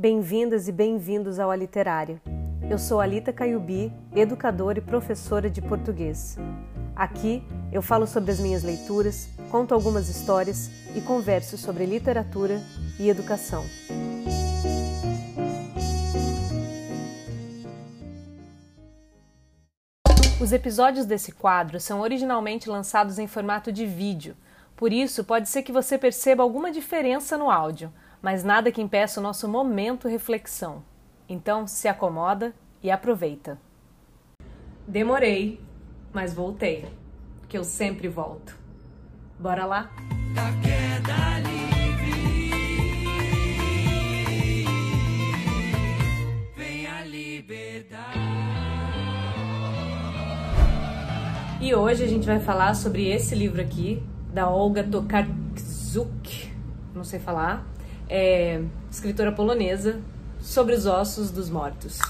Bem-vindas e bem-vindos ao A Literária. Eu sou Alita Caiubi, educadora e professora de português. Aqui eu falo sobre as minhas leituras, conto algumas histórias e converso sobre literatura e educação. Os episódios desse quadro são originalmente lançados em formato de vídeo, por isso pode ser que você perceba alguma diferença no áudio mas nada que impeça o nosso momento reflexão. Então, se acomoda e aproveita. Demorei, mas voltei, que eu sempre volto. Bora lá? Da queda livre, vem a liberdade. E hoje a gente vai falar sobre esse livro aqui, da Olga Tokarczuk, não sei falar, é, escritora polonesa, sobre os ossos dos mortos.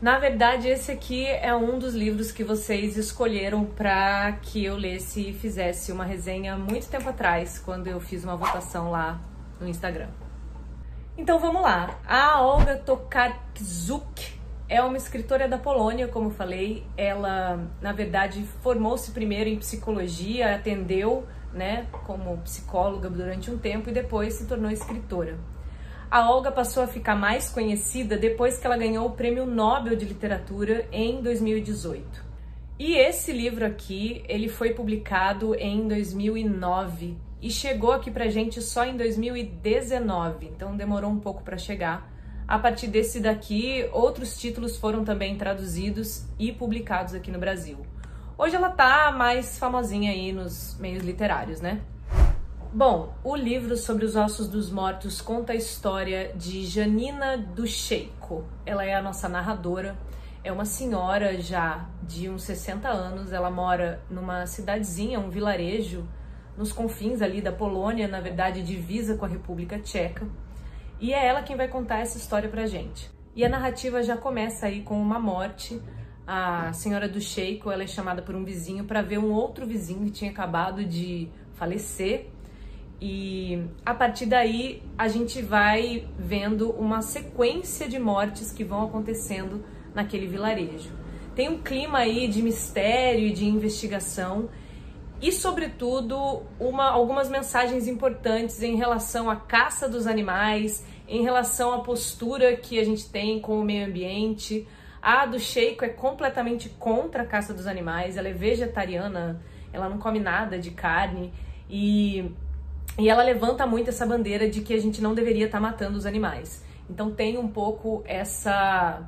Na verdade, esse aqui é um dos livros que vocês escolheram para que eu lesse e fizesse uma resenha muito tempo atrás, quando eu fiz uma votação lá no Instagram. Então vamos lá. A Olga Tokarczuk é uma escritora da Polônia, como falei. Ela, na verdade, formou-se primeiro em psicologia, atendeu né, como psicóloga durante um tempo e depois se tornou escritora. A Olga passou a ficar mais conhecida depois que ela ganhou o Prêmio Nobel de Literatura em 2018. E esse livro aqui, ele foi publicado em 2009 e chegou aqui pra gente só em 2019, então demorou um pouco para chegar. A partir desse daqui, outros títulos foram também traduzidos e publicados aqui no Brasil. Hoje ela tá mais famosinha aí nos meios literários, né? Bom, o livro sobre os ossos dos mortos conta a história de Janina Ducheiko. Ela é a nossa narradora. É uma senhora já de uns 60 anos. Ela mora numa cidadezinha, um vilarejo, nos confins ali da Polônia, na verdade, divisa com a República Tcheca. E é ela quem vai contar essa história pra gente. E a narrativa já começa aí com uma morte a senhora do Sheiko ela é chamada por um vizinho para ver um outro vizinho que tinha acabado de falecer. E a partir daí a gente vai vendo uma sequência de mortes que vão acontecendo naquele vilarejo. Tem um clima aí de mistério e de investigação e, sobretudo, uma, algumas mensagens importantes em relação à caça dos animais, em relação à postura que a gente tem com o meio ambiente, a do Sheiko é completamente contra a caça dos animais, ela é vegetariana, ela não come nada de carne e, e ela levanta muito essa bandeira de que a gente não deveria estar tá matando os animais. Então tem um pouco essa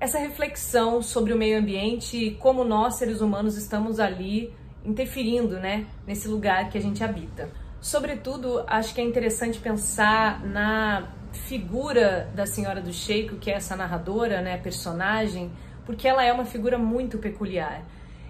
essa reflexão sobre o meio ambiente e como nós seres humanos estamos ali interferindo, né, nesse lugar que a gente habita. Sobretudo, acho que é interessante pensar na figura da Senhora do Sheiko, que é essa narradora, né, personagem, porque ela é uma figura muito peculiar.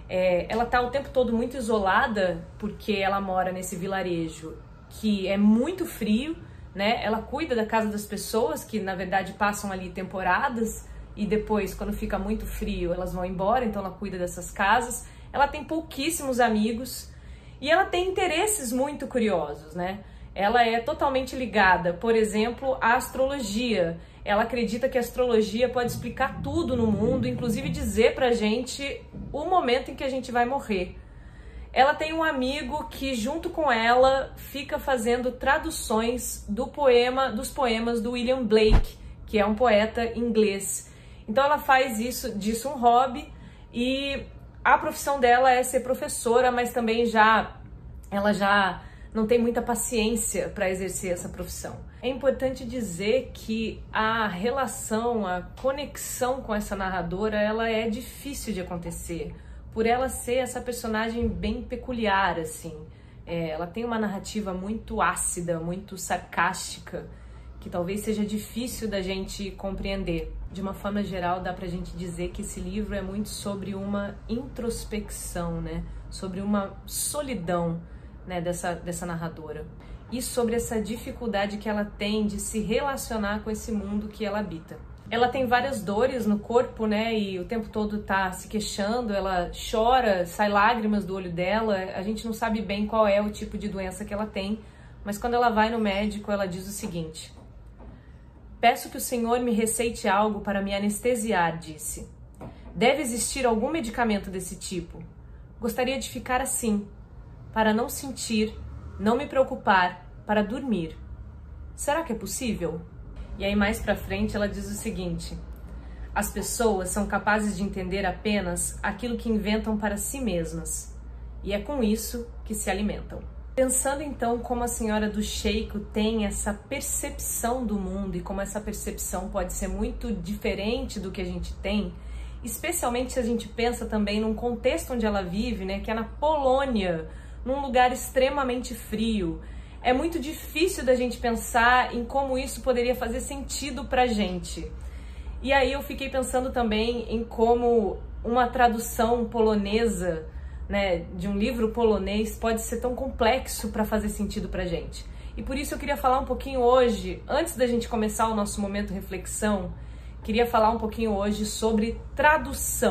É, ela está o tempo todo muito isolada, porque ela mora nesse vilarejo que é muito frio, né? Ela cuida da casa das pessoas, que na verdade passam ali temporadas, e depois, quando fica muito frio, elas vão embora, então ela cuida dessas casas. Ela tem pouquíssimos amigos e ela tem interesses muito curiosos, né? ela é totalmente ligada, por exemplo, à astrologia. Ela acredita que a astrologia pode explicar tudo no mundo, inclusive dizer pra gente o momento em que a gente vai morrer. Ela tem um amigo que junto com ela fica fazendo traduções do poema, dos poemas do William Blake, que é um poeta inglês. Então ela faz isso, disso um hobby e a profissão dela é ser professora, mas também já ela já não tem muita paciência para exercer essa profissão. É importante dizer que a relação, a conexão com essa narradora, ela é difícil de acontecer, por ela ser essa personagem bem peculiar, assim. É, ela tem uma narrativa muito ácida, muito sarcástica, que talvez seja difícil da gente compreender. De uma forma geral, dá pra gente dizer que esse livro é muito sobre uma introspecção, né? Sobre uma solidão né, dessa, dessa narradora. E sobre essa dificuldade que ela tem de se relacionar com esse mundo que ela habita. Ela tem várias dores no corpo, né? E o tempo todo tá se queixando, ela chora, sai lágrimas do olho dela. A gente não sabe bem qual é o tipo de doença que ela tem, mas quando ela vai no médico, ela diz o seguinte: Peço que o Senhor me receite algo para me anestesiar, disse. Deve existir algum medicamento desse tipo. Gostaria de ficar assim, para não sentir, não me preocupar, para dormir. Será que é possível? E aí mais para frente ela diz o seguinte: As pessoas são capazes de entender apenas aquilo que inventam para si mesmas, e é com isso que se alimentam. Pensando então como a senhora do Sheiko tem essa percepção do mundo e como essa percepção pode ser muito diferente do que a gente tem, especialmente se a gente pensa também num contexto onde ela vive, né, que é na Polônia, num lugar extremamente frio. É muito difícil da gente pensar em como isso poderia fazer sentido pra gente. E aí eu fiquei pensando também em como uma tradução polonesa né, de um livro polonês pode ser tão complexo para fazer sentido para gente. E por isso eu queria falar um pouquinho hoje, antes da gente começar o nosso momento reflexão, queria falar um pouquinho hoje sobre tradução.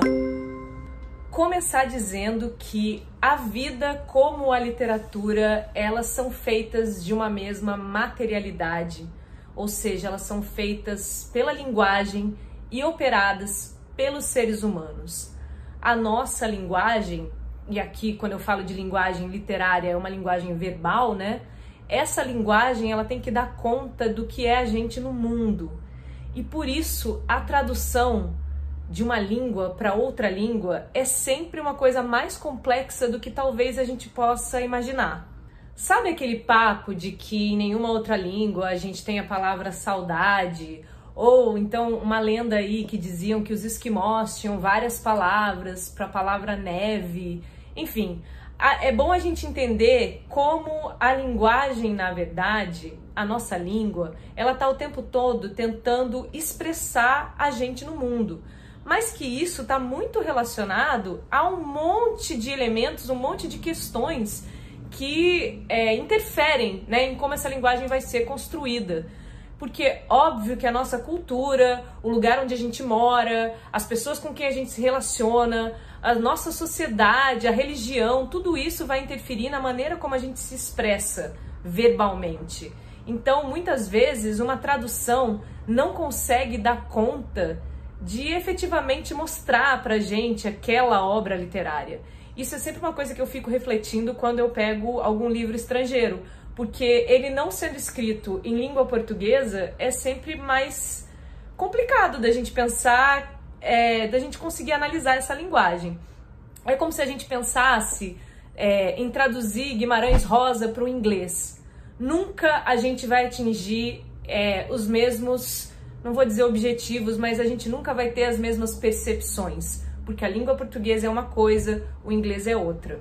Começar dizendo que a vida como a literatura, elas são feitas de uma mesma materialidade, ou seja, elas são feitas pela linguagem e operadas pelos seres humanos. A nossa linguagem e aqui quando eu falo de linguagem literária, é uma linguagem verbal, né? Essa linguagem ela tem que dar conta do que é a gente no mundo. E por isso a tradução de uma língua para outra língua é sempre uma coisa mais complexa do que talvez a gente possa imaginar. Sabe aquele papo de que em nenhuma outra língua a gente tem a palavra saudade? Ou então uma lenda aí que diziam que os esquimós tinham várias palavras para a palavra neve enfim, é bom a gente entender como a linguagem, na verdade, a nossa língua, ela está o tempo todo tentando expressar a gente no mundo. Mas que isso está muito relacionado a um monte de elementos, um monte de questões que é, interferem né, em como essa linguagem vai ser construída porque óbvio que a nossa cultura, o lugar onde a gente mora, as pessoas com quem a gente se relaciona, a nossa sociedade, a religião, tudo isso vai interferir na maneira como a gente se expressa verbalmente. Então, muitas vezes, uma tradução não consegue dar conta de efetivamente mostrar pra gente aquela obra literária. Isso é sempre uma coisa que eu fico refletindo quando eu pego algum livro estrangeiro, porque ele não sendo escrito em língua portuguesa é sempre mais complicado da gente pensar, é, da gente conseguir analisar essa linguagem. É como se a gente pensasse é, em traduzir Guimarães Rosa para o inglês. Nunca a gente vai atingir é, os mesmos, não vou dizer objetivos, mas a gente nunca vai ter as mesmas percepções, porque a língua portuguesa é uma coisa, o inglês é outra.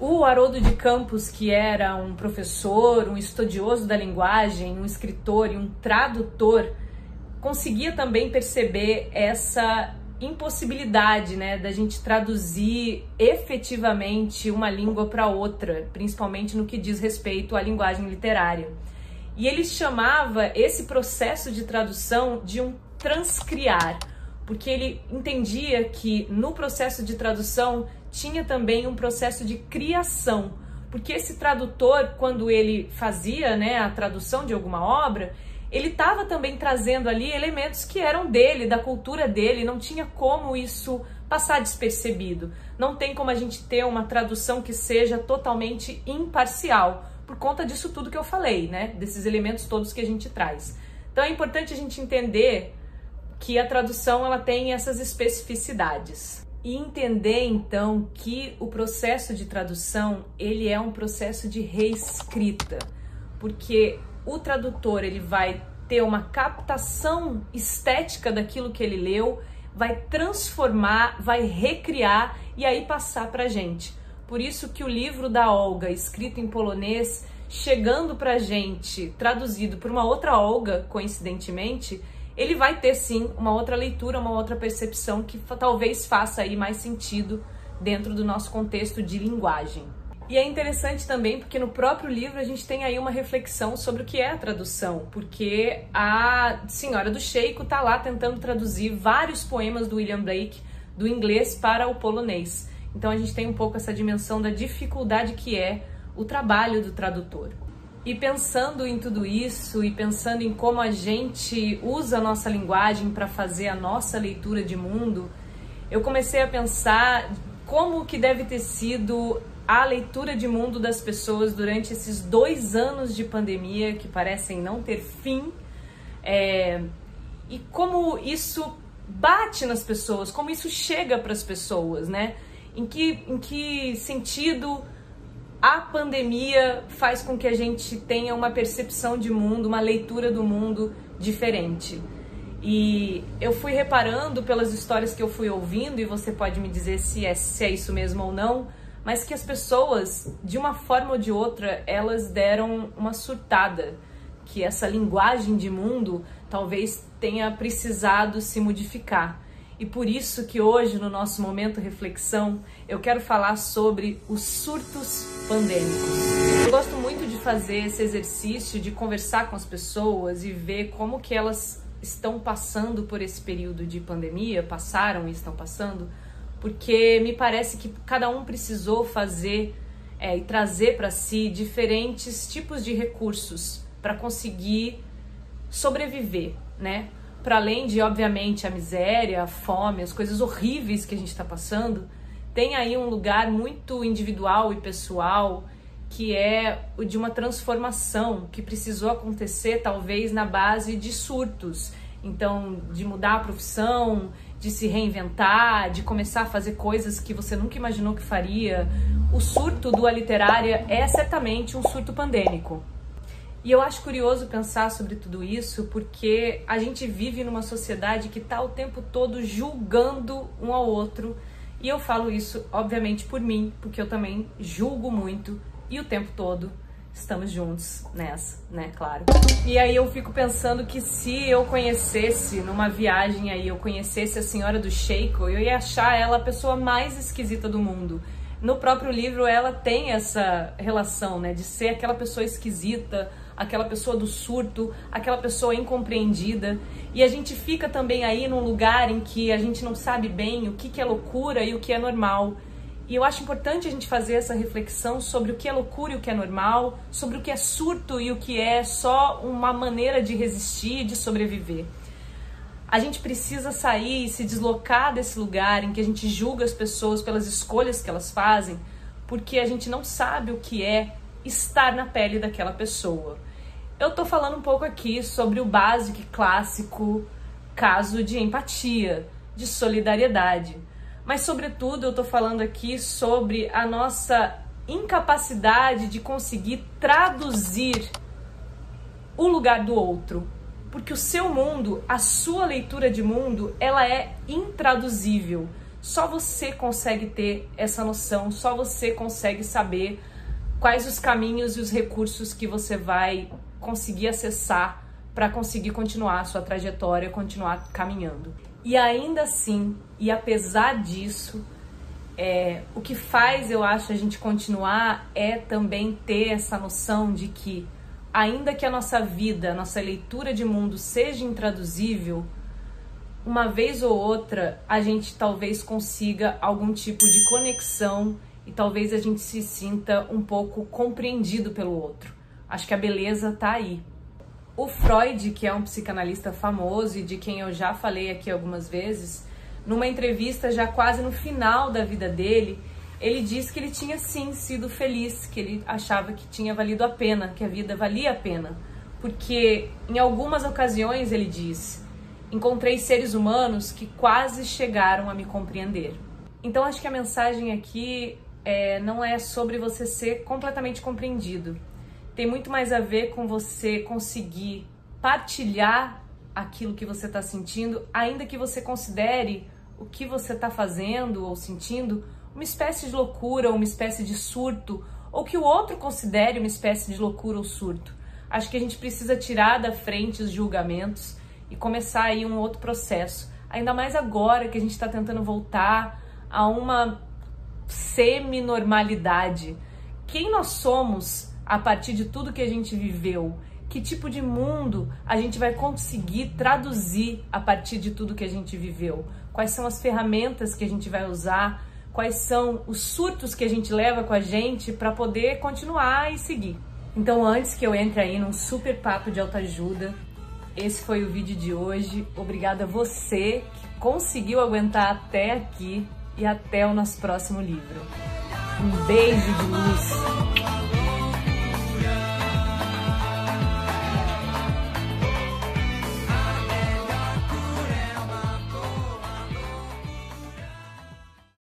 O Haroldo de Campos, que era um professor, um estudioso da linguagem, um escritor e um tradutor, conseguia também perceber essa impossibilidade, né, da gente traduzir efetivamente uma língua para outra, principalmente no que diz respeito à linguagem literária. E ele chamava esse processo de tradução de um transcriar, porque ele entendia que no processo de tradução tinha também um processo de criação, porque esse tradutor, quando ele fazia né, a tradução de alguma obra, ele estava também trazendo ali elementos que eram dele, da cultura dele, não tinha como isso passar despercebido. Não tem como a gente ter uma tradução que seja totalmente imparcial, por conta disso tudo que eu falei, né? Desses elementos todos que a gente traz. Então é importante a gente entender que a tradução ela tem essas especificidades e entender então que o processo de tradução ele é um processo de reescrita, porque o tradutor ele vai ter uma captação estética daquilo que ele leu, vai transformar, vai recriar e aí passar para gente. Por isso que o livro da Olga, escrito em polonês, chegando para gente, traduzido por uma outra Olga, coincidentemente, ele vai ter sim uma outra leitura, uma outra percepção que talvez faça aí mais sentido dentro do nosso contexto de linguagem. E é interessante também porque no próprio livro a gente tem aí uma reflexão sobre o que é a tradução, porque a senhora do Sheiko está lá tentando traduzir vários poemas do William Blake do inglês para o polonês. Então a gente tem um pouco essa dimensão da dificuldade que é o trabalho do tradutor. E pensando em tudo isso e pensando em como a gente usa a nossa linguagem para fazer a nossa leitura de mundo, eu comecei a pensar como que deve ter sido a leitura de mundo das pessoas durante esses dois anos de pandemia que parecem não ter fim é, e como isso bate nas pessoas, como isso chega para as pessoas, né? Em que, em que sentido a pandemia faz com que a gente tenha uma percepção de mundo, uma leitura do mundo diferente. E eu fui reparando pelas histórias que eu fui ouvindo, e você pode me dizer se é, se é isso mesmo ou não, mas que as pessoas, de uma forma ou de outra, elas deram uma surtada, que essa linguagem de mundo talvez tenha precisado se modificar. E por isso que hoje, no nosso momento reflexão, eu quero falar sobre os surtos pandêmicos. Eu gosto muito de fazer esse exercício de conversar com as pessoas e ver como que elas estão passando por esse período de pandemia, passaram e estão passando, porque me parece que cada um precisou fazer é, e trazer para si diferentes tipos de recursos para conseguir sobreviver, né? Para além de, obviamente, a miséria, a fome, as coisas horríveis que a gente está passando, tem aí um lugar muito individual e pessoal que é o de uma transformação que precisou acontecer talvez na base de surtos. Então, de mudar a profissão, de se reinventar, de começar a fazer coisas que você nunca imaginou que faria. O surto do A Literária é certamente um surto pandêmico. E eu acho curioso pensar sobre tudo isso porque a gente vive numa sociedade que está o tempo todo julgando um ao outro. E eu falo isso, obviamente, por mim, porque eu também julgo muito e o tempo todo estamos juntos nessa, né, claro. E aí eu fico pensando que se eu conhecesse numa viagem aí, eu conhecesse a senhora do Sheiko, eu ia achar ela a pessoa mais esquisita do mundo. No próprio livro ela tem essa relação, né, de ser aquela pessoa esquisita, aquela pessoa do surto, aquela pessoa incompreendida. E a gente fica também aí num lugar em que a gente não sabe bem o que, que é loucura e o que é normal. E eu acho importante a gente fazer essa reflexão sobre o que é loucura e o que é normal, sobre o que é surto e o que é só uma maneira de resistir, de sobreviver. A gente precisa sair e se deslocar desse lugar em que a gente julga as pessoas pelas escolhas que elas fazem, porque a gente não sabe o que é estar na pele daquela pessoa. Eu tô falando um pouco aqui sobre o básico e clássico caso de empatia, de solidariedade. Mas, sobretudo, eu tô falando aqui sobre a nossa incapacidade de conseguir traduzir o lugar do outro. Porque o seu mundo, a sua leitura de mundo, ela é intraduzível. Só você consegue ter essa noção, só você consegue saber quais os caminhos e os recursos que você vai conseguir acessar para conseguir continuar a sua trajetória, continuar caminhando. E ainda assim, e apesar disso, é, o que faz, eu acho, a gente continuar é também ter essa noção de que, ainda que a nossa vida, a nossa leitura de mundo seja intraduzível, uma vez ou outra a gente talvez consiga algum tipo de conexão e talvez a gente se sinta um pouco compreendido pelo outro. Acho que a beleza tá aí. O Freud, que é um psicanalista famoso e de quem eu já falei aqui algumas vezes, numa entrevista já quase no final da vida dele, ele disse que ele tinha sim sido feliz, que ele achava que tinha valido a pena, que a vida valia a pena. Porque em algumas ocasiões ele diz: encontrei seres humanos que quase chegaram a me compreender. Então acho que a mensagem aqui é, não é sobre você ser completamente compreendido, tem muito mais a ver com você conseguir partilhar aquilo que você está sentindo, ainda que você considere o que você está fazendo ou sentindo uma espécie de loucura, uma espécie de surto, ou que o outro considere uma espécie de loucura ou surto. Acho que a gente precisa tirar da frente os julgamentos e começar aí um outro processo. Ainda mais agora que a gente está tentando voltar a uma semi-normalidade. Quem nós somos a partir de tudo que a gente viveu? Que tipo de mundo a gente vai conseguir traduzir a partir de tudo que a gente viveu? Quais são as ferramentas que a gente vai usar? Quais são os surtos que a gente leva com a gente para poder continuar e seguir? Então, antes que eu entre aí num super papo de autoajuda, esse foi o vídeo de hoje. Obrigada a você que conseguiu aguentar até aqui e até o nosso próximo livro. Um beijo de luz!